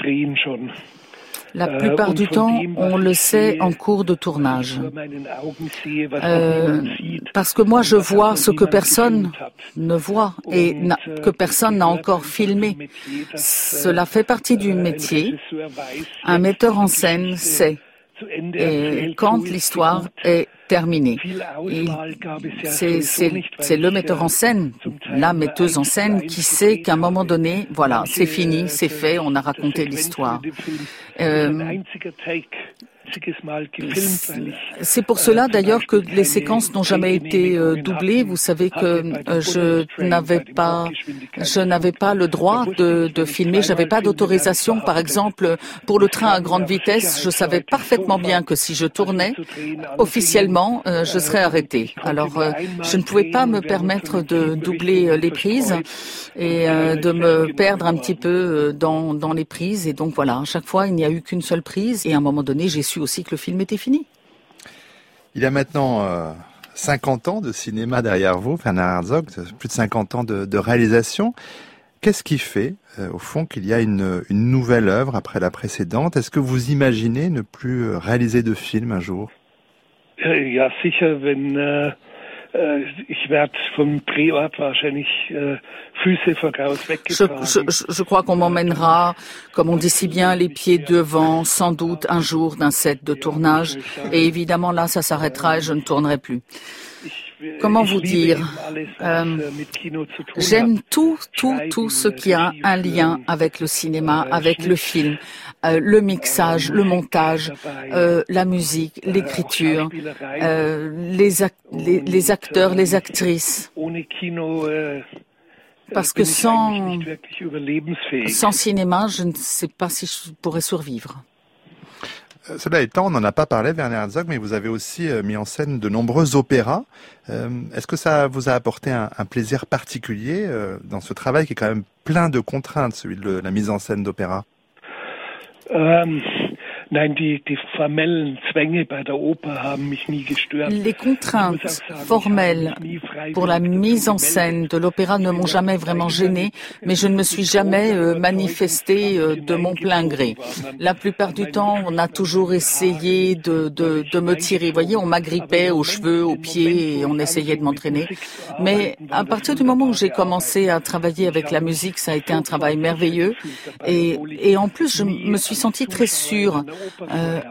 La euh, plupart du temps, on le sait en cours de tournage. Euh, parce que moi, je vois ce que personne ne voit et que personne n'a encore filmé. Cela fait partie du métier. Un metteur en scène sait. Et quand l'histoire est terminée, c'est le metteur en scène, la metteuse en scène qui sait qu'à un moment donné, voilà, c'est fini, c'est fait, on a raconté l'histoire. Euh, c'est pour cela d'ailleurs que les séquences n'ont jamais été euh, doublées. Vous savez que euh, je n'avais pas, je n'avais pas le droit de, de filmer. J'avais pas d'autorisation. Par exemple, pour le train à grande vitesse, je savais parfaitement bien que si je tournais officiellement, euh, je serais arrêté. Alors, je ne pouvais pas me permettre de doubler les prises et de me perdre un petit peu dans, dans les prises. Et donc voilà, à chaque fois, il n'y a eu qu'une seule prise. Et à un moment donné, j'ai su aussi que le film était fini. Il y a maintenant 50 euh, ans de cinéma derrière vous, Fernand Herzog, plus de 50 ans de, réalisation. Qu'est-ce qui fait, euh, au fond, qu'il y a une, nouvelle œuvre après la précédente? Est-ce que vous imaginez ne plus réaliser de film un jour? Ja, sicher, wenn äh, ich werde vom Drehort wahrscheinlich äh, je, crois qu'on m'emmènera, comme on dit si bien, les pieds devant, sans doute un jour d'un set de tournage. Et évidemment, là, ça s'arrêtera et je ne tournerai plus. Comment vous dire euh, J'aime tout, tout, tout ce qui a un lien avec le cinéma, avec le film, euh, le mixage, le montage, euh, la musique, l'écriture, les, les acteurs, les actrices. Parce que sans, sans cinéma, je ne sais pas si je pourrais survivre. Euh, cela étant, on n'en a pas parlé, Werner Herzog, mais vous avez aussi euh, mis en scène de nombreux opéras. Euh, est-ce que ça vous a apporté un, plaisir particulier dans ce travail qui est quand même plein de contraintes, celui de la mise en scène d'opéra? Les contraintes formelles pour la mise en scène de l'opéra ne m'ont jamais vraiment gêné, mais je ne me suis jamais euh, manifesté euh, de mon plein gré. La plupart du temps, on a toujours essayé de, de, de me tirer. Vous voyez, on m'agrippait aux cheveux, aux pieds et on essayait de m'entraîner. Mais à partir du moment où j'ai commencé à travailler avec la musique, ça a été un travail merveilleux. Et, et en plus, je me suis sentie très sûre. Euh,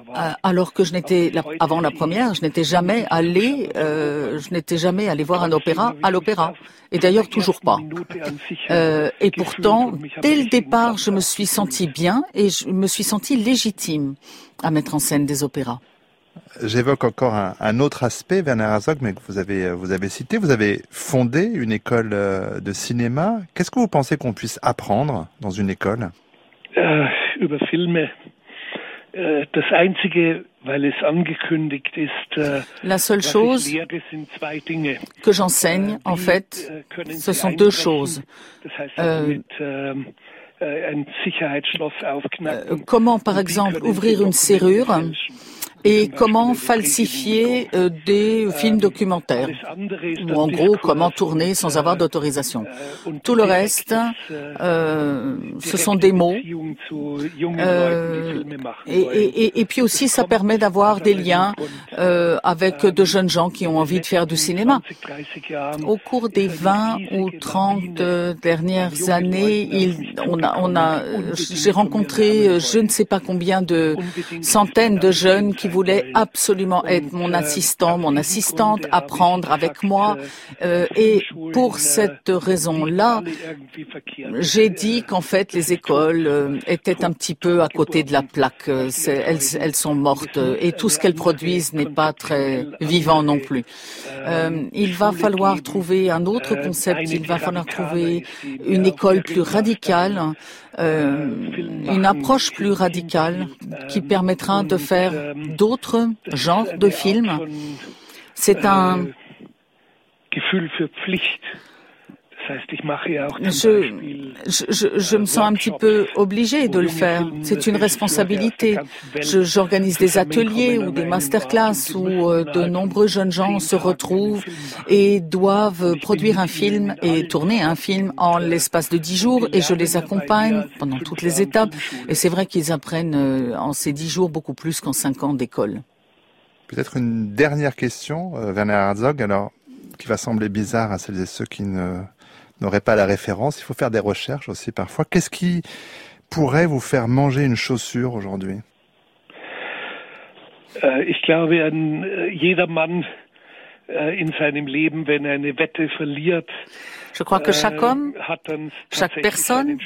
alors que je n'étais avant la première, je n'étais jamais allé, euh, je n'étais jamais allé voir un opéra à l'opéra, et d'ailleurs toujours pas. Euh, et pourtant, dès le départ, je me suis sentie bien et je me suis sentie légitime à mettre en scène des opéras. J'évoque encore un, un, autre aspect, Werner Herzog, mais que vous avez, vous avez cité. Vous avez fondé une école de cinéma. Qu'est-ce que vous pensez qu'on puisse apprendre dans une école? Euh, über Filme das einzige, weil es angekündigt ist, äh, La seule chose que j'enseigne, en fait, äh, ce sont deux choses. Euh, ähm, äh, comment, par exemple, ouvrir une serrure et comment falsifier euh, des films documentaires, ou en gros comment tourner sans avoir d'autorisation? Tout le reste, euh, ce sont des mots. Euh, et, puis aussi, ça permet d'avoir des liens euh, avec de jeunes gens qui ont envie de faire du cinéma. Au cours des 20 ou 30 dernières années, il, on a, on a, j'ai rencontré je ne sais pas combien de centaines de jeunes qui voulait absolument être mon assistant, mon assistante, apprendre avec moi. Euh, et pour cette raison-là, j'ai dit qu'en fait les écoles euh, étaient un petit peu à côté de la plaque. Elles, elles, sont mortes et tout ce qu'elles produisent n'est pas très vivant non plus. Euh, il va falloir trouver un autre concept. Il va falloir trouver une école plus radicale. Euh, une approche plus radicale qui permettra de faire d'autres genres de films. C'est un je, je, je, me sens un petit peu obligée de le faire. C'est une responsabilité. J'organise des ateliers ou des masterclass où euh, de nombreux jeunes gens se retrouvent et doivent produire un film et tourner un film en l'espace de dix jours et je les accompagne pendant toutes les étapes. Et c'est vrai qu'ils apprennent euh, en ces dix jours beaucoup plus qu'en cinq ans d'école. Peut-être une dernière question, euh, Werner Herzog, alors qui va sembler bizarre à celles et ceux qui ne n'aurait pas la référence. Il faut faire des recherches aussi parfois. Qu'est-ce qui pourrait vous faire manger une chaussure aujourd'hui? Äh, Ich glaube, äh, jeder Mann äh, in seinem Leben, wenn er eine Wette verliert, je crois que chaque homme, chaque personne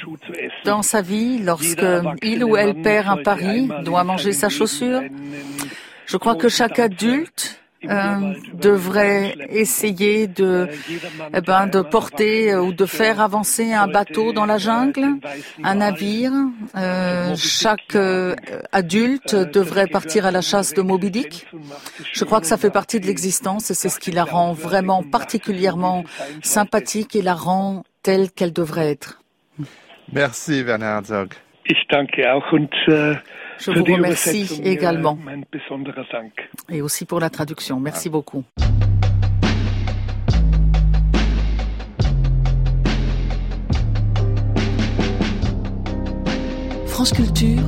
dans sa vie, lorsque il ou elle perd un pari, doit manger sa chaussure. Je crois que chaque adulte euh, devrait essayer de, eh ben, de porter euh, ou de faire avancer un bateau dans la jungle, un navire. Euh, chaque euh, adulte devrait partir à la chasse de Moby Dick. Je crois que ça fait partie de l'existence et c'est ce qui la rend vraiment particulièrement sympathique et la rend telle qu'elle devrait être. Merci Werner Herzog. Ich danke auch und äh, je vous remercie également. Et aussi pour la traduction. Merci beaucoup. France Culture,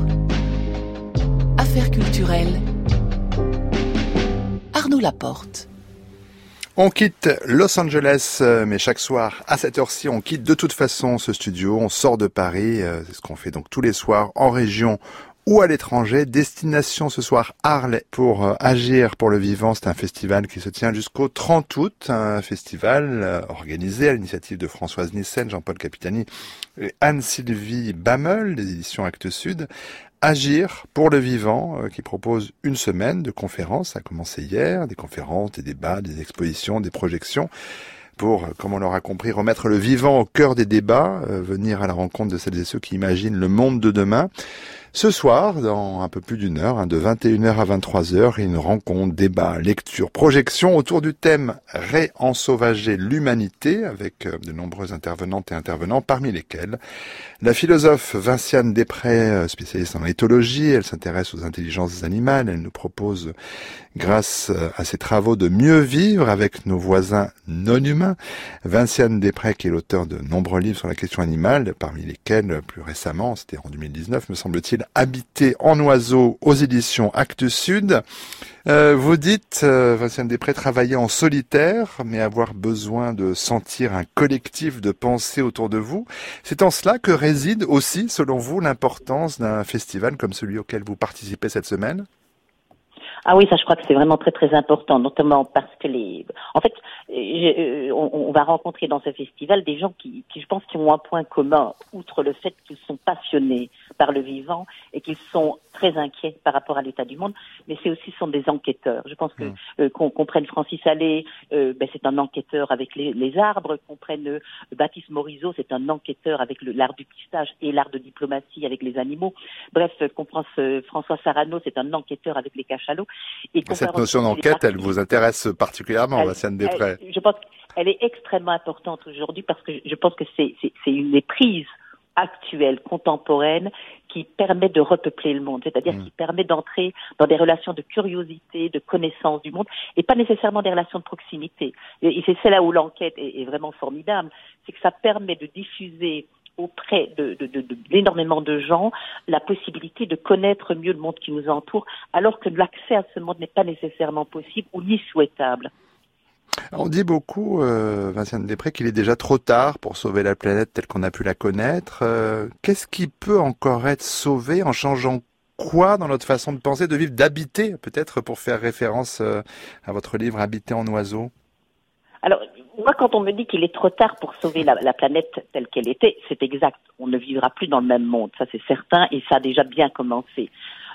Affaires culturelles, Arnaud Laporte. On quitte Los Angeles, euh, mais chaque soir à cette heure-ci, on quitte de toute façon ce studio, on sort de Paris, euh, c'est ce qu'on fait donc tous les soirs en région ou à l'étranger. Destination ce soir Arles pour euh, Agir pour le vivant. C'est un festival qui se tient jusqu'au 30 août. Un festival euh, organisé à l'initiative de Françoise Nissen, Jean-Paul Capitani et Anne-Sylvie Bammel des éditions Actes Sud. Agir pour le vivant, euh, qui propose une semaine de conférences, ça a commencé hier, des conférences, des débats, des expositions, des projections pour, comme on l'aura compris, remettre le vivant au cœur des débats, venir à la rencontre de celles et ceux qui imaginent le monde de demain. Ce soir, dans un peu plus d'une heure, hein, de 21h à 23h, une rencontre, débat, lecture, projection autour du thème Réensauvager l'humanité avec euh, de nombreux intervenantes et intervenants, parmi lesquels la philosophe Vinciane Després, euh, spécialiste en éthologie, elle s'intéresse aux intelligences animales, elle nous propose, grâce euh, à ses travaux, de mieux vivre avec nos voisins non humains. Vinciane Després, qui est l'auteur de nombreux livres sur la question animale, parmi lesquels, plus récemment, c'était en 2019, me semble-t-il, Habiter en oiseau aux éditions Actes Sud. Euh, vous dites, euh, Vincent Després, travailler en solitaire, mais avoir besoin de sentir un collectif de pensée autour de vous. C'est en cela que réside aussi, selon vous, l'importance d'un festival comme celui auquel vous participez cette semaine? Ah oui, ça je crois que c'est vraiment très très important, notamment parce que les, en fait, euh, on, va rencontrer dans ce festival des gens qui, qui, je pense, qui ont un point commun, outre le fait qu'ils sont passionnés par le vivant et qu'ils sont très inquiets par rapport à l'état du monde, mais c'est aussi sont des enquêteurs. Je pense que mmh. euh, qu'on prenne Francis Allais, euh, ben, c'est un enquêteur avec les, les arbres, qu'on prenne Baptiste Morisot, c'est un enquêteur avec l'art du pistage et l'art de diplomatie avec les animaux. Bref, qu'on prenne François Sarano, c'est un enquêteur avec les cachalots. Cette notion d'enquête, elle vous intéresse particulièrement, Vassiane Després. Je pense qu'elle est extrêmement importante aujourd'hui parce que je pense que c'est une des prises actuelles, contemporaines, qui permet de repeupler le monde, c'est-à-dire mm. qui permet d'entrer dans des relations de curiosité, de connaissance du monde, et pas nécessairement des relations de proximité. Et c'est là où l'enquête est, vraiment formidable, c'est que ça permet de diffuser auprès de, d'énormément de, gens la possibilité de connaître mieux le monde qui nous entoure, alors que l'accès à ce monde n'est pas nécessairement possible ou ni souhaitable. On dit beaucoup, euh, Vincent Després, qu'il est déjà trop tard pour sauver la planète telle qu'on a pu la connaître. Euh, qu'est-ce qui peut encore être sauvé en changeant quoi dans notre façon de penser, de vivre, d'habiter, peut-être pour faire référence euh, à votre livre Habiter en oiseau Alors, moi, quand on me dit qu'il est trop tard pour sauver la, planète telle qu'elle était, c'est exact. On ne vivra plus dans le même monde, ça c'est certain, et ça a déjà bien commencé.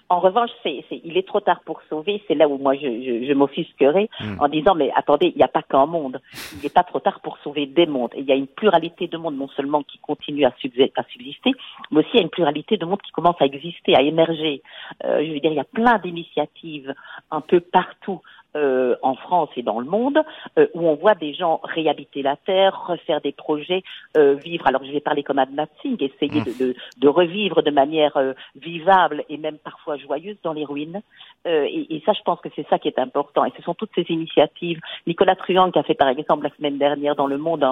En revanche, c'est, il est trop tard pour sauver. C'est là où moi je, je, je m'offusquerai hmm. en disant mais attendez, il n'y a pas qu'un monde. Il n'est pas trop tard pour sauver des mondes. il y a une pluralité de mondes non seulement qui continue à, à subsister, mais aussi il y a une pluralité de mondes qui commence à exister, à émerger. Euh, je veux dire, il y a plein d'initiatives un peu partout euh, en France et dans le monde, euh, où on voit des gens réhabiter la terre, refaire des projets, euh, vivre. Alors je vais parler comme Ad Matzing, essayer de, de, de, revivre de manière vivable et même parfois joyeuse dans les ruines. Et, et, ça, je pense que c'est ça qui est important. Et ce sont toutes ces initiatives. Nicolas Truand qui a fait par exemple la semaine dernière dans Le Monde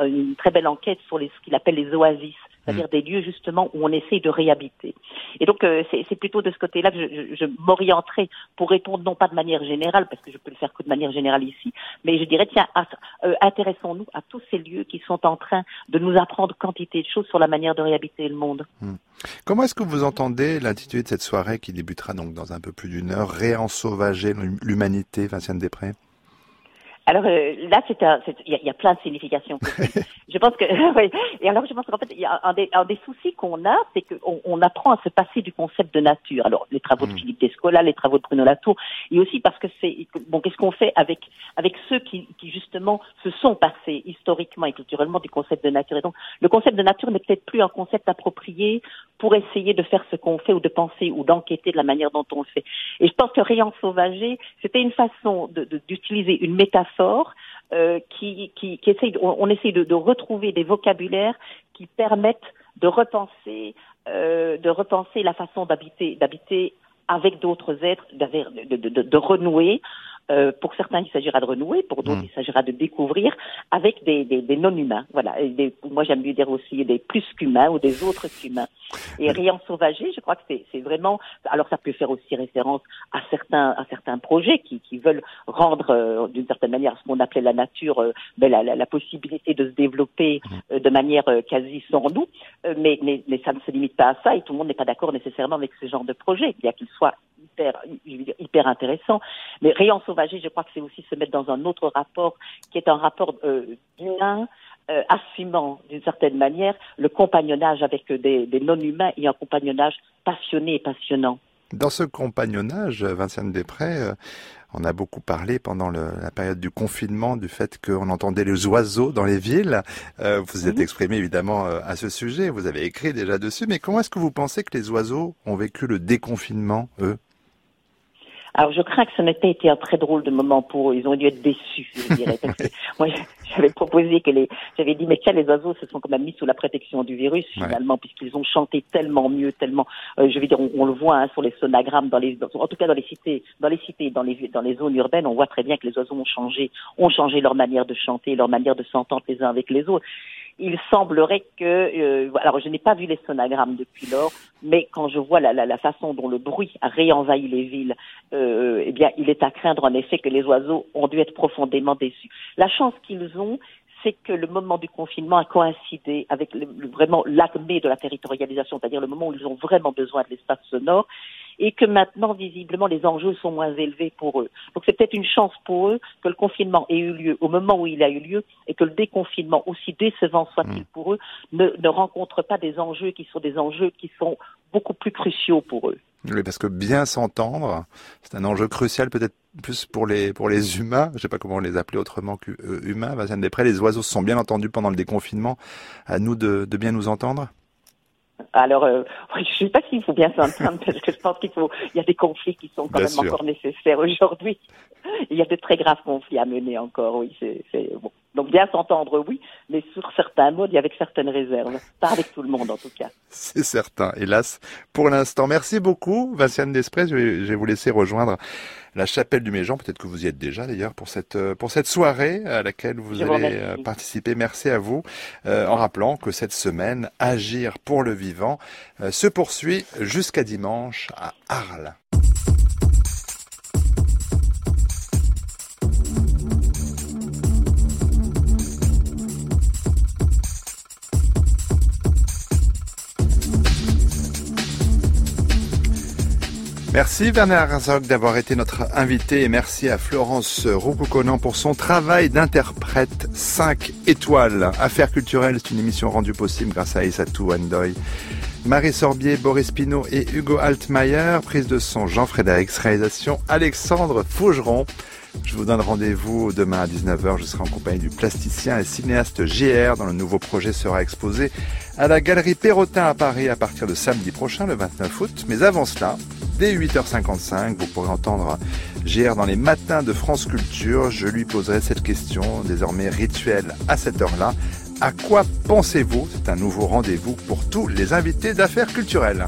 une très belle enquête sur les, ce qu'il appelle les oasis c'est-à-dire mm. des lieux justement où on essaye de réhabiter. Et donc euh, c'est plutôt de ce côté-là que je, je, m'orienterai pour répondre non pas de manière générale, parce que je peux le faire que de manière générale ici, mais je dirais tiens, euh, intéressons-nous à tous ces lieux qui sont en train de nous apprendre quantité de choses sur la manière de réhabiter le monde. Mm. Comment est-ce que vous entendez l'intitulé de cette soirée qui débutera donc dans un peu plus d'une heure, réensauvager l'humanité, Vinciane Després? Alors euh, là, c'est il y, a plein de significations. [laughs] je pense que, [laughs] oui. Et alors, je pense qu'en fait, y a un des, un des soucis qu'on a, c'est qu'on on apprend à se passer du concept de nature. Alors, les travaux de mm. Philippe Descola, les travaux de Bruno Latour, et aussi parce que c'est bon, qu'est-ce qu'on fait avec avec ceux qui, qui justement se sont passés historiquement et culturellement du concept de nature. Et donc, le concept de nature n'est peut-être plus un concept approprié pour essayer de faire ce qu'on fait ou de penser ou d'enquêter de la manière dont on le fait. Et je pense que Rayon Sauvager, c'était une façon d'utiliser de, une métaphore euh, qui, on, essaye de, retrouver des vocabulaires qui permettent de repenser, euh, de repenser la façon d'habiter, d'habiter avec d'autres êtres, de, renouer euh, pour certains, il s'agira de renouer, pour d'autres, hmm. il s'agira de découvrir avec des, des, des non-humains. Voilà. Et des, moi, j'aime mieux dire aussi des plus qu'humains ou des autres qu'humains. Et rien sauvager, je crois que c'est vraiment. Alors, ça peut faire aussi référence à certains à certains projets qui, qui veulent rendre, euh, d'une certaine manière, ce qu'on appelait la nature, euh, ben, la, la, la, possibilité de se développer hmm. euh, de manière quasi sans nous. mais, mais, mais ça ne se limite pas à ça, et tout le monde n'est pas d'accord nécessairement avec ce genre de projet, bien qu'il soit hyper, hyper intéressant. Mais rien sauvager, je crois que c'est aussi se mettre dans un autre rapport qui est un rapport euh, humain, euh, assumant d'une certaine manière le compagnonnage avec des, des non-humains et un compagnonnage passionné et passionnant. Dans ce compagnonnage, Vincent Després, euh, on a beaucoup parlé pendant le, la période du confinement du fait qu'on entendait les oiseaux dans les villes. Euh, vous êtes exprimé évidemment euh, à ce sujet, vous avez écrit déjà dessus, mais comment est-ce que vous pensez que les oiseaux ont vécu le déconfinement, eux? Alors je crains que ce n'ait pas été un très drôle de moment pour eux. Ils ont dû être déçus, je dirais. Parce que [laughs] moi, j'avais proposé que les, j'avais dit, mais tiens, les oiseaux se sont quand même mis sous la protection du virus finalement, puisqu'ils ont chanté tellement mieux, tellement. Euh, je veux dire, on, le voit hein, sur les sonagrammes, dans les, en tout cas dans les cités, dans les cités, dans les dans les zones urbaines, on voit très bien que les oiseaux ont changé, ont changé leur manière de chanter, leur manière de s'entendre les uns avec les autres il semblerait que, euh, alors je n'ai pas vu les sonagrammes depuis lors, mais quand je vois la, façon dont le bruit a réenvahi les villes, euh, eh bien, il est à craindre en effet que les oiseaux ont dû être profondément déçus. La chance qu'ils ont, c'est que le moment du confinement a coïncidé avec le, vraiment l'acmé de la territorialisation, c'est-à-dire le moment où ils ont vraiment besoin de l'espace sonore. et que maintenant, visiblement, les enjeux sont moins élevés pour eux. Donc c'est peut-être une chance pour eux que le confinement ait eu lieu au moment où il a eu lieu et que le déconfinement, aussi décevant soit-il mm. pour eux, ne, ne rencontre pas des enjeux qui sont des enjeux qui sont beaucoup plus cruciaux pour eux. Oui, parce que bien s'entendre, c'est un enjeu crucial peut-être plus pour les pour les humains, je sais pas comment les appeler autrement qu'humains. Euh, Vincent Després, les oiseaux se sont bien entendus pendant le déconfinement. À nous de bien nous entendre. Alors, euh, [laughs] je ne sais pas s'il faut bien s'entendre parce que je pense qu'il faut, il y a des conflits qui sont quand même encore nécessaires aujourd'hui. [laughs] Il y a de très graves conflits à mener encore, oui. C'est, bon. Donc bien s'entendre, oui, mais sur certains modes et avec certaines réserves. Pas avec tout le monde en tout cas. [laughs] C'est certain, hélas, pour l'instant. Merci beaucoup, Vinciane Desprez. Je vais, vous laisser rejoindre la chapelle du Méjean. Peut-être que vous y êtes déjà d'ailleurs pour cette euh, pour cette soirée à laquelle vous allez euh, participer. Merci à vous. Euh, en rappelant que cette semaine, Agir pour le vivant se poursuit jusqu'à dimanche à Arles. Merci Werner Herzog d'avoir été notre invité et merci à Florence Roucouconan pour son travail d'interprète 5 étoiles. Affaires culturelles, c'est une émission rendue possible grâce à Isatou Andoy. Marie Sorbier, Boris Pinault et Hugo Altmaier. Prise de son Jean-Frédéric, réalisation Alexandre Faugeron. Je vous donne rendez-vous demain à 19h. Je serai en compagnie du plasticien et cinéaste GR dont le nouveau projet sera exposé à la Galerie Perrotin à Paris à partir de samedi prochain, le 29 août. Mais avant cela, dès 8h55, vous pourrez entendre GR dans les matins de France Culture. Je lui poserai cette question, désormais rituelle à cette heure-là. À quoi pensez-vous? C'est un nouveau rendez-vous pour tous les invités d'affaires culturelles.